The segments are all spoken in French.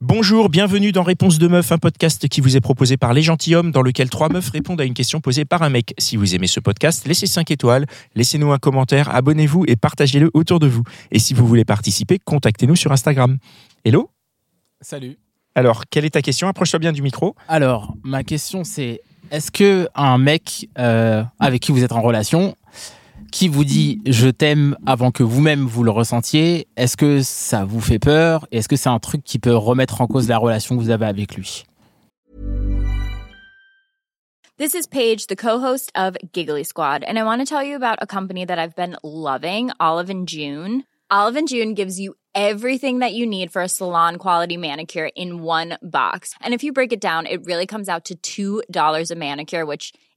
Bonjour, bienvenue dans Réponse de Meuf, un podcast qui vous est proposé par Les Gentilhommes, dans lequel trois meufs répondent à une question posée par un mec. Si vous aimez ce podcast, laissez 5 étoiles, laissez-nous un commentaire, abonnez-vous et partagez-le autour de vous. Et si vous voulez participer, contactez-nous sur Instagram. Hello Salut. Alors, quelle est ta question? Approche-toi bien du micro. Alors, ma question c'est est-ce que un mec euh, avec qui vous êtes en relation, qui vous dit je t'aime avant que vous-même vous le ressentiez, est-ce que ça vous fait peur est-ce que c'est un truc qui peut remettre en cause la relation que vous avez avec lui? This is Paige, the co-host of Giggly Squad, and I want to tell you about a company that I've been loving, Olive and June. Olive and June gives you everything that you need for a salon quality manicure in one box. And if you break it down, it really comes out to $2 a manicure, which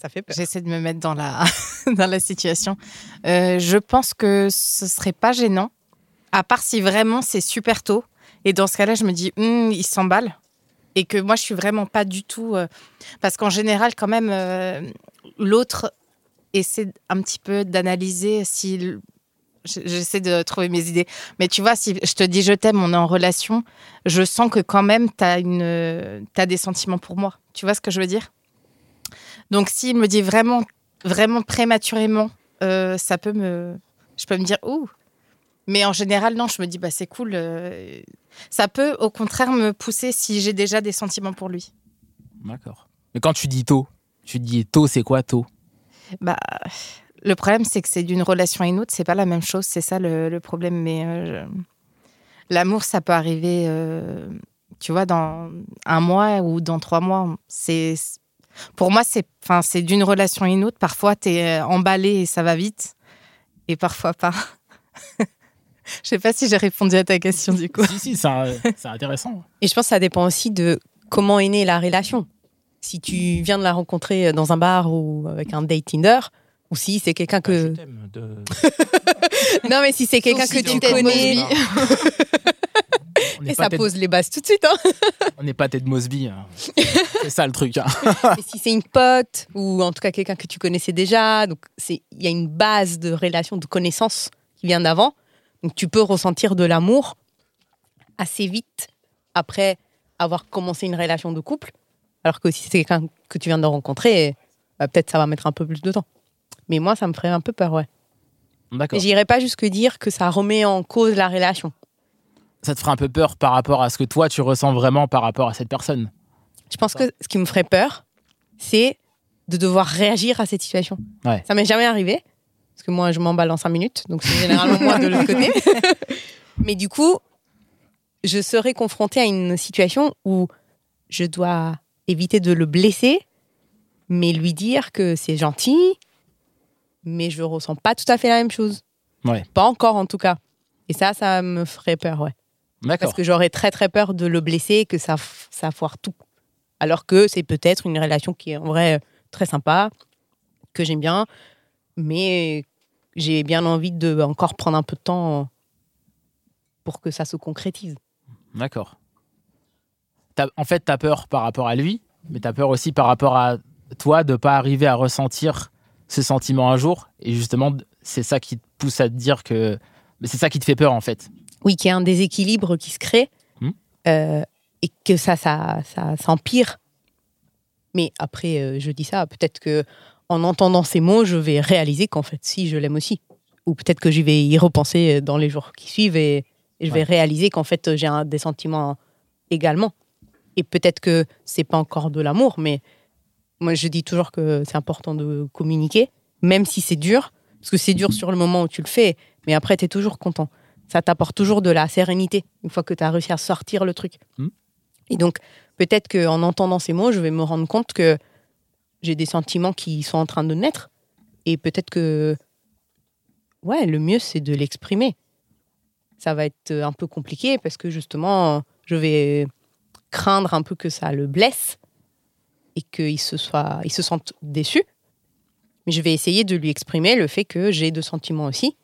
Ça fait peur. J'essaie de me mettre dans la, dans la situation. Euh, je pense que ce serait pas gênant, à part si vraiment c'est super tôt. Et dans ce cas-là, je me dis, Hum, il s'emballe. Et que moi, je suis vraiment pas du tout. euh, Parce qu'en général, quand même, euh, l'autre essaie un petit peu d'analyser si. J'essaie de trouver mes idées. Mais tu vois, si je te dis je t'aime, on est en relation, je sens que quand même, tu as, des sentiments pour moi. Tu vois ce que je veux dire? Donc, s'il me dit vraiment, vraiment prématurément, euh, ça peut me. Je peux me dire, ouh. Mais en général, non, je me dis, bah, c'est cool. euh, Ça peut, au contraire, me pousser si j'ai déjà des sentiments pour lui. D'accord. Mais quand tu dis tôt, tu dis tôt, c'est quoi tôt? Bah, le problème, c'est que c'est d'une relation à une autre, c'est pas la même chose, c'est ça le, le problème. Mais euh, je- l'amour, ça peut arriver, euh, tu vois, dans un mois ou dans trois mois. C'est pour moi, c'est, enfin, c'est d'une relation à une autre. Parfois, t'es emballé et ça va vite, et parfois pas. Je sais pas si j'ai répondu à ta question du coup. Si, si, c'est intéressant. Et je pense que ça dépend aussi de comment est née la relation. Si tu viens de la rencontrer dans un bar ou avec un date Tinder, ou si c'est quelqu'un Ah, Je que. t'aime de- Non, mais si c'est quelqu'un que tu connais. On n'est Et ça Ted- pose les bases tout de suite. Hein. on n'est pas Ted Mosby. hein. c'est ça le truc. hein. Et si c'est une pote, ou en tout cas quelqu'un que tu connaissais déjà, donc c'est- il y a une base de relation, de connaissance qui vient d'avant. Donc tu peux ressentir de l'amour assez vite après avoir commencé une relation de couple. Alors que si c'est quelqu'un que tu viens de rencontrer, bah, peut-être ça va mettre un peu plus de temps. Mais moi, ça me ferait un peu peur, ouais. D'accord. J'irais pas jusque dire que ça remet en cause la relation. Ça te ferait un peu peur par rapport à ce que toi, tu ressens vraiment par rapport à cette personne? Je pense que ce qui me ferait peur, c'est de devoir réagir à cette situation. Ouais. Ça m'est jamais arrivé, parce que moi, je m'emballe en cinq minutes, donc c'est généralement moi de l'autre côté. Mais du coup, je serais confrontée à une situation où je dois éviter de le blesser, mais lui dire que c'est gentil, mais je ressens pas tout à fait la même chose. Ouais. Pas encore, en tout cas. Et ça, ça me ferait peur, ouais. D'accord. Parce que j'aurais très très peur de le blesser et que ça, ça foire tout. Alors que c'est peut-être une relation qui est en vrai très sympa, que j'aime bien, mais j'ai bien envie de encore prendre un peu de temps pour que ça se concrétise. D'accord. En fait, tu as peur par rapport à lui, mais tu as peur aussi par rapport à toi de pas arriver à ressentir ce sentiment un jour. Et justement, c'est ça qui te pousse à te dire que. C'est ça qui te fait peur, en fait. Oui, qu'il y a un déséquilibre qui se crée Hmm. euh, et que ça, ça, ça s'empire. Mais après, euh, je dis ça, peut-être que en entendant ces mots, je vais réaliser qu'en fait, si, je l'aime aussi. Ou peut-être que je vais y repenser dans les jours qui suivent et, et je vais réaliser qu'en fait, j'ai un- des sentiments également. Et peut-être que c'est pas encore de l'amour, mais moi, je dis toujours que c'est important de communiquer, même si c'est dur, parce que c'est dur sur le moment où tu le fais, mais après, tu es toujours content. Ça t'apporte toujours de la sérénité, une fois que tu as réussi à sortir le truc. Hmm. Et donc, peut-être qu'en entendant ces mots, je vais me rendre compte que j'ai des sentiments qui sont en train de naître. Et peut-être que ouais, le mieux, c'est de l'exprimer. Ça va être un peu compliqué parce que justement, je vais craindre un peu que ça le blesse et qu'il se, soit, il se sente déçu. Mais je vais essayer de lui exprimer le fait que j'ai deux sentiments aussi.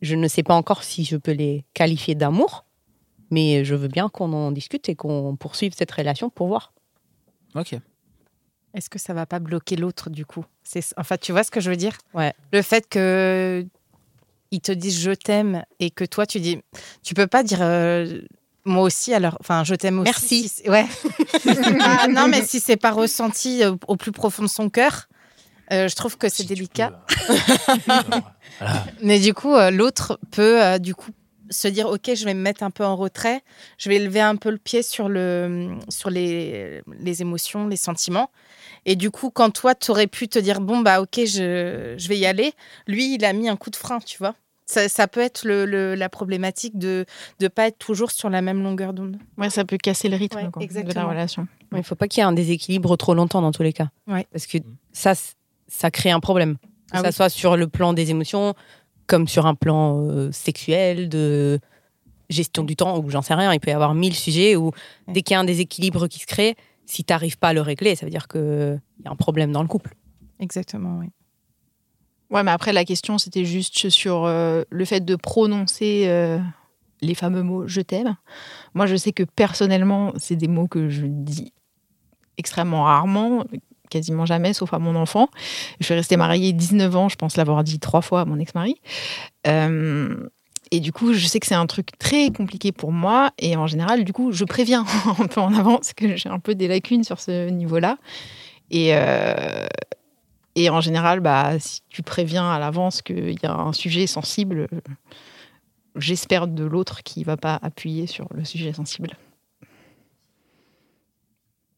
Je ne sais pas encore si je peux les qualifier d'amour, mais je veux bien qu'on en discute et qu'on poursuive cette relation pour voir. Ok. Est-ce que ça va pas bloquer l'autre du coup? C'est enfin tu vois ce que je veux dire? Ouais. Le fait que ils te disent je t'aime et que toi tu dis tu peux pas dire euh, moi aussi alors enfin je t'aime aussi. Merci. si ouais. Ah, non mais si c'est pas ressenti euh, au plus profond de son cœur, euh, je trouve que c'est Si délicat. peux, voilà. Mais du coup, euh, l'autre peut euh, du coup se dire ok, je vais me mettre un peu en retrait, je vais lever un peu le pied sur le sur les, les émotions, les sentiments. Et du coup, quand toi, tu aurais pu te dire bon bah ok, je, je vais y aller, lui, il a mis un coup de frein, tu vois. Ça, ça peut être le, le- la problématique de ne pas être toujours sur la même longueur d'onde. Ouais, ça peut casser le rythme Ouais, quoi, de la relation. Il ne faut pas qu'il y ait un déséquilibre trop longtemps dans tous les cas. Ouais. Parce que ça, ça crée un problème. Que Ah ça oui. soit sur le plan des émotions, comme sur un plan euh, sexuel, de gestion du temps, ou j'en sais rien. Il peut y avoir mille sujets où dès qu'il y a un déséquilibre qui se crée, si tu n'arrives pas à le régler, ça veut dire qu'il y a un problème dans le couple. Exactement, oui. Ouais, mais après, la question, c'était juste sur euh, le fait de prononcer euh, les fameux mots je t'aime. Moi, je sais que personnellement, c'est des mots que je dis extrêmement rarement, quasiment jamais, sauf à mon enfant. Je suis restée mariée 19 ans, je pense l'avoir dit trois fois à mon ex-mari. Euh, et du coup, je sais que c'est un truc très compliqué pour moi. Et en général, du coup, je préviens un peu en avance que j'ai un peu des lacunes sur ce niveau-là. Et, et en général, bah, si tu préviens à l'avance qu'il y a un sujet sensible, j'espère de l'autre qui va pas appuyer sur le sujet sensible.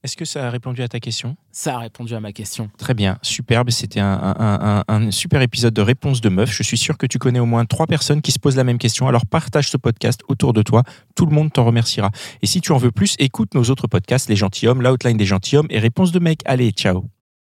Est-ce que ça a répondu à ta question? Ça a répondu à ma question. Très bien, superbe. C'était un, un- un- un super épisode de Réponse de Meuf. Je suis sûr que tu connais au moins trois personnes qui se posent la même question. Alors partage ce podcast autour de toi. Tout le monde t'en remerciera. Et si tu en veux plus, écoute nos autres podcasts, Les Gentilhommes, L'Outline des Gentilhommes et Réponse de Mec. Allez, ciao